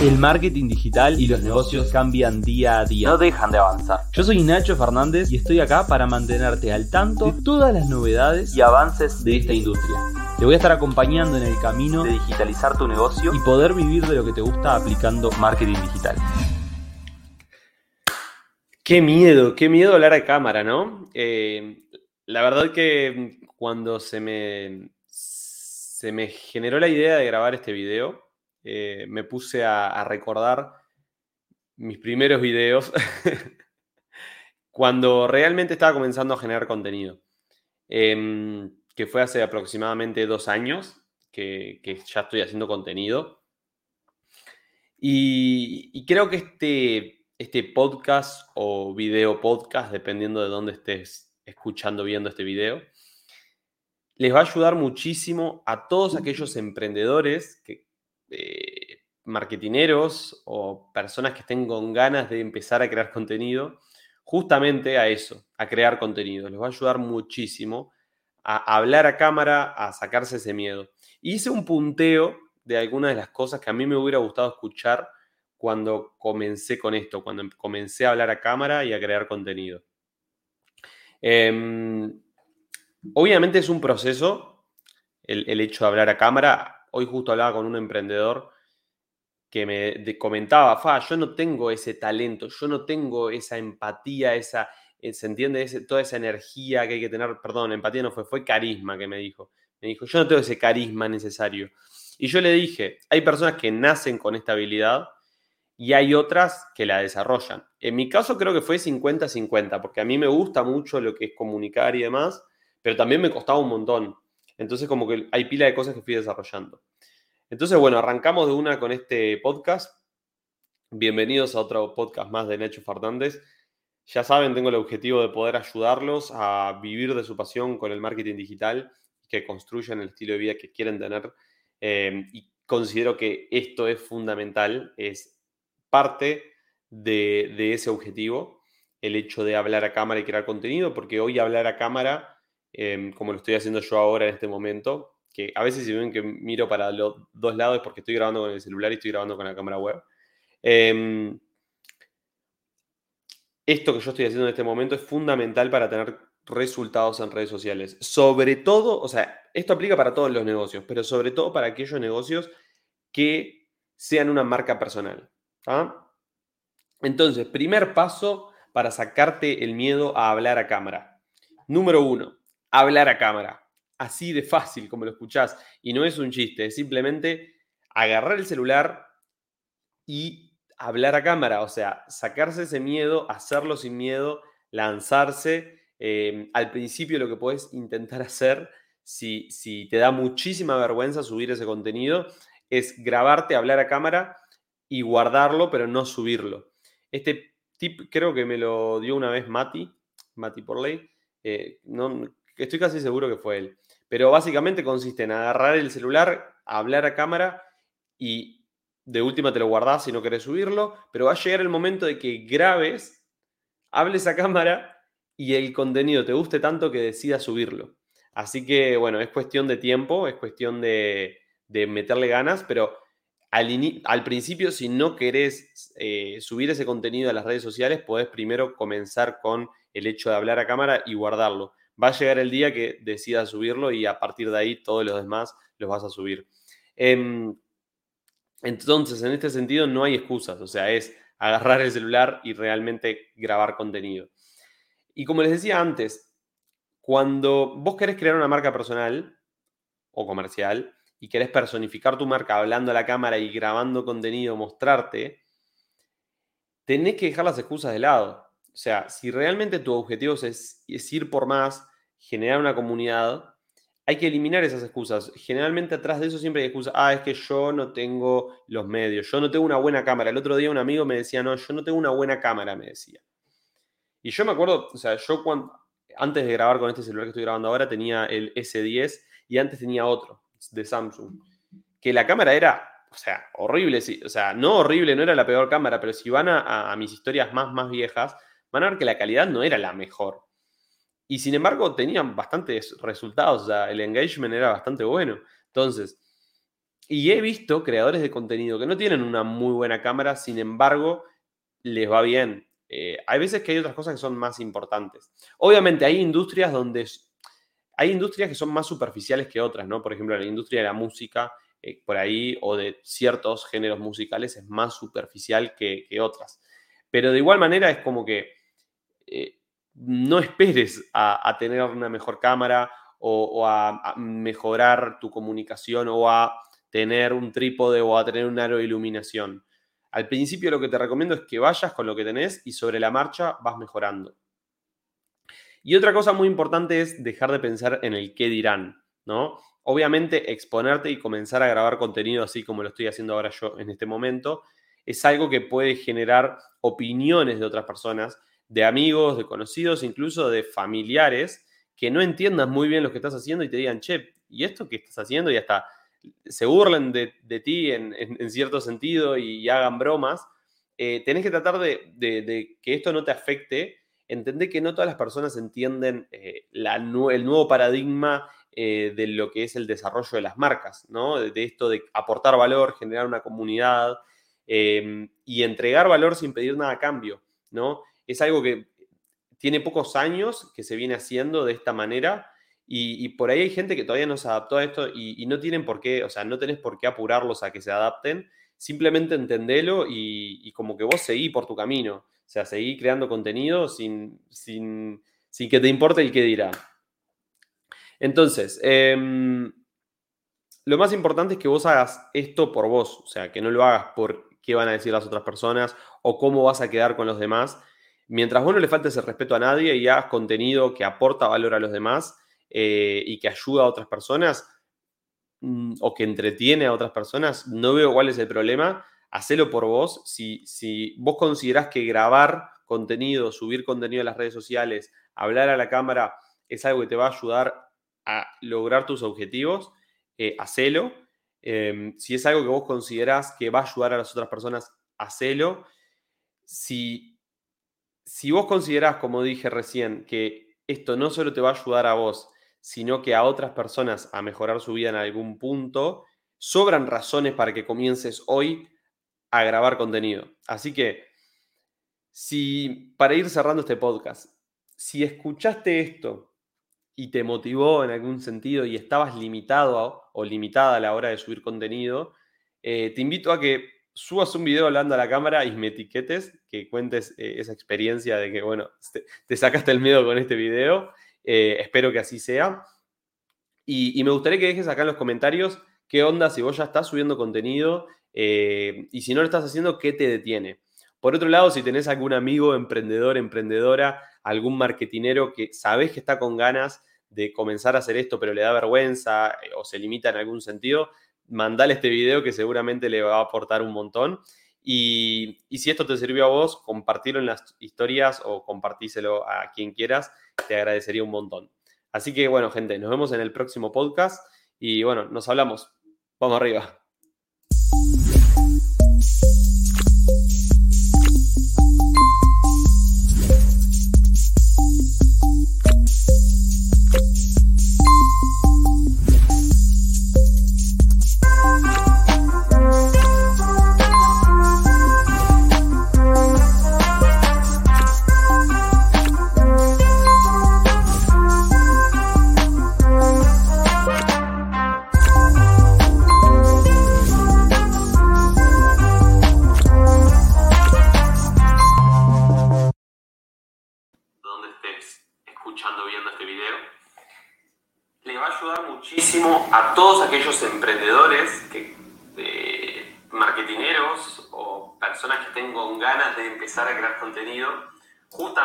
El marketing digital y los negocios cambian día a día. No dejan de avanzar. Yo soy Nacho Fernández y estoy acá para mantenerte al tanto de todas las novedades Y avances de esta industria. Te voy a estar acompañando en el camino de digitalizar tu negocio y poder vivir de lo que te gusta aplicando marketing digital. Qué miedo, qué miedo hablar a cámara, ¿no? Eh, la verdad que cuando se me, se me generó la idea de grabar este video, eh, me puse a, a recordar mis primeros videos cuando realmente estaba comenzando a generar contenido, Em, que fue hace aproximadamente dos años que, que ya estoy haciendo contenido. Y, y creo que este, este podcast o video podcast, dependiendo de dónde estés escuchando, viendo este video, les va a ayudar muchísimo a todos aquellos emprendedores, que, eh, marketineros o personas que estén con ganas de empezar a crear contenido, justamente a eso, a crear contenido. Les va a ayudar muchísimo a hablar a cámara, a sacarse ese miedo. Hice un punteo de algunas de las cosas que a mí me hubiera gustado escuchar cuando comencé con esto, cuando comencé a hablar a cámara y a crear contenido. Em, obviamente es un proceso el hecho de hablar a cámara. Hoy justo hablaba con un emprendedor que me comentaba, Fa, yo no tengo ese talento, yo no tengo esa empatía, esa, eh, ¿se entiende? Toda esa energía que hay que tener, perdón, empatía no fue, fue carisma que me dijo. Me dijo, yo no tengo ese carisma necesario. Y yo le dije, hay personas que nacen con esta habilidad y hay otras que la desarrollan. En mi caso creo que fue 50-50, porque a mí me gusta mucho lo que es comunicar y demás, pero también me costaba un montón. Entonces como que hay pila de cosas que fui desarrollando. Entonces, bueno, arrancamos de una con este podcast. Bienvenidos a otro podcast más de Nacho Fernández. Ya saben, tengo el objetivo de poder ayudarlos a vivir de su pasión con el marketing digital, que construyan el estilo de vida que quieren tener. Eh, y considero que esto es fundamental, es parte de, de ese objetivo, el hecho de hablar a cámara y crear contenido, porque hoy hablar a cámara, eh, como lo estoy haciendo yo ahora en este momento, que a veces si ven que miro para los dos lados es porque estoy grabando con el celular y estoy grabando con la cámara web. Eh, esto que yo estoy haciendo en este momento es fundamental para tener resultados en redes sociales. Sobre todo, o sea, esto aplica para todos los negocios, pero sobre todo para aquellos negocios que sean una marca personal. ¿ah? Entonces, primer paso para sacarte el miedo a hablar a cámara. Número uno, hablar a cámara. Así de fácil como lo escuchás. Y no es un chiste, es simplemente agarrar el celular y hablar a cámara. O sea, sacarse ese miedo, hacerlo sin miedo, lanzarse. Eh, al principio lo que puedes intentar hacer, si, si te da muchísima vergüenza subir ese contenido, es grabarte, hablar a cámara y guardarlo, pero no subirlo. Este tip creo que me lo dio una vez Mati, Mati Porley. Eh, no, estoy casi seguro que fue él. Pero básicamente consiste en agarrar el celular, hablar a cámara y de última te lo guardás si no querés subirlo, pero va a llegar el momento de que grabes, hables a cámara y el contenido te guste tanto que decidas subirlo. Así que bueno, es cuestión de tiempo, es cuestión de, de meterle ganas, pero al, al principio si no querés eh, subir ese contenido a las redes sociales, podés primero comenzar con el hecho de hablar a cámara y guardarlo va a llegar el día que decidas subirlo y a partir de ahí todos los demás los vas a subir. Em, entonces, en este sentido no hay excusas, o sea, es agarrar el celular y realmente grabar contenido. Y como les decía antes, cuando vos querés crear una marca personal o comercial y querés personificar tu marca hablando a la cámara y grabando contenido, mostrarte, tenés que dejar las excusas de lado. O sea, si realmente tu objetivo es, es ir por más, generar una comunidad, hay que eliminar esas excusas. Generalmente atrás de eso siempre hay excusas. Ah, es que yo no tengo los medios, yo no tengo una buena cámara. El otro día un amigo me decía, no, yo no tengo una buena cámara, me decía. Y yo me acuerdo, o sea, yo cuando, antes de grabar con este celular que estoy grabando ahora tenía el S10 y antes tenía otro de Samsung. Que la cámara era, o sea, horrible. sí, O sea, no horrible, no era la peor cámara, pero si van a, a- mis historias más, más viejas, van a ver que la calidad no era la mejor. Y sin embargo, tenían bastantes resultados, o sea, el engagement era bastante bueno. Entonces, y he visto creadores de contenido que no tienen una muy buena cámara, sin embargo, les va bien. Eh, hay veces que hay otras cosas que son más importantes. Obviamente hay industrias donde hay industrias que son más superficiales que otras, ¿no? Por ejemplo, la industria de la música, eh, por ahí, o de ciertos géneros musicales, es más superficial que, otras. Pero de igual manera es como que eh, no esperes a, tener una mejor cámara o, a, mejorar tu comunicación o a tener un trípode o a tener un aro de iluminación. Al principio lo que te recomiendo es que vayas con lo que tenés y sobre la marcha vas mejorando. Y otra cosa muy importante es dejar de pensar en el qué dirán, ¿no? Obviamente exponerte y comenzar a grabar contenido así como lo estoy haciendo ahora yo en este momento, es algo que puede generar opiniones de otras personas, de amigos, de conocidos, incluso de familiares, que no entiendan muy bien lo que estás haciendo y te digan, che, ¿y esto qué estás haciendo? Y hasta se burlen de, ti en, cierto sentido y, hagan bromas. Eh, tenés que tratar de, de que esto no te afecte entendé que no todas las personas entienden eh, el nuevo paradigma eh, de lo que es el desarrollo de las marcas, ¿no? De, esto de aportar valor, generar una comunidad em, y entregar valor sin pedir nada a cambio, ¿no? Es algo que tiene pocos años que se viene haciendo de esta manera y, por ahí hay gente que todavía no se adaptó a esto y, no tienen por qué, o sea, no tenés por qué apurarlos a que se adapten, simplemente entendelo y, como que vos seguí por tu camino. O sea, seguí creando contenido sin, sin, que te importe el qué dirá. Entonces, em, lo más importante es que vos hagas esto por vos, o sea, que no lo hagas por qué van a decir las otras personas o cómo vas a quedar con los demás. Mientras vos no le faltes el respeto a nadie y hagas contenido que aporta valor a los demás eh, y que ayuda a otras personas mm, o que entretiene a otras personas, no veo cuál es el problema hacelo por vos. Si, si vos considerás que grabar contenido, subir contenido a las redes sociales, hablar a la cámara es algo que te va a ayudar a lograr tus objetivos, eh, hacelo. Em, si es algo que vos considerás que va a ayudar a las otras personas, hacelo. Si, si vos considerás, como dije recién, que esto no solo te va a ayudar a vos, sino que a otras personas a mejorar su vida en algún punto, sobran razones para que comiences hoy a grabar contenido. Así que, si, para ir cerrando este podcast, si escuchaste esto y te motivó en algún sentido y estabas limitado o limitada a la hora de subir contenido, eh, te invito a que subas un video hablando a la cámara y me etiquetes, que cuentes eh, esa experiencia de que, bueno, te, sacaste el miedo con este video. Eh, espero que así sea. Y, me gustaría que dejes acá en los comentarios qué onda si vos ya estás subiendo contenido eh, y si no lo estás haciendo, ¿qué te detiene? Por otro lado, si tenés algún amigo emprendedor, emprendedora, algún marketinero que sabes que está con ganas de comenzar a hacer esto, pero le da vergüenza o se limita en algún sentido, mandale este video que seguramente le va a aportar un montón. Y, y, si esto te sirvió a vos, compartirlo en las historias o compartíselo a quien quieras, te agradecería un montón. Así que bueno, gente, nos vemos en el próximo podcast y bueno, nos hablamos. Vamos arriba. A todos aquellos emprendedores, que, marketineros o personas que tengan ganas de empezar a crear contenido, justamente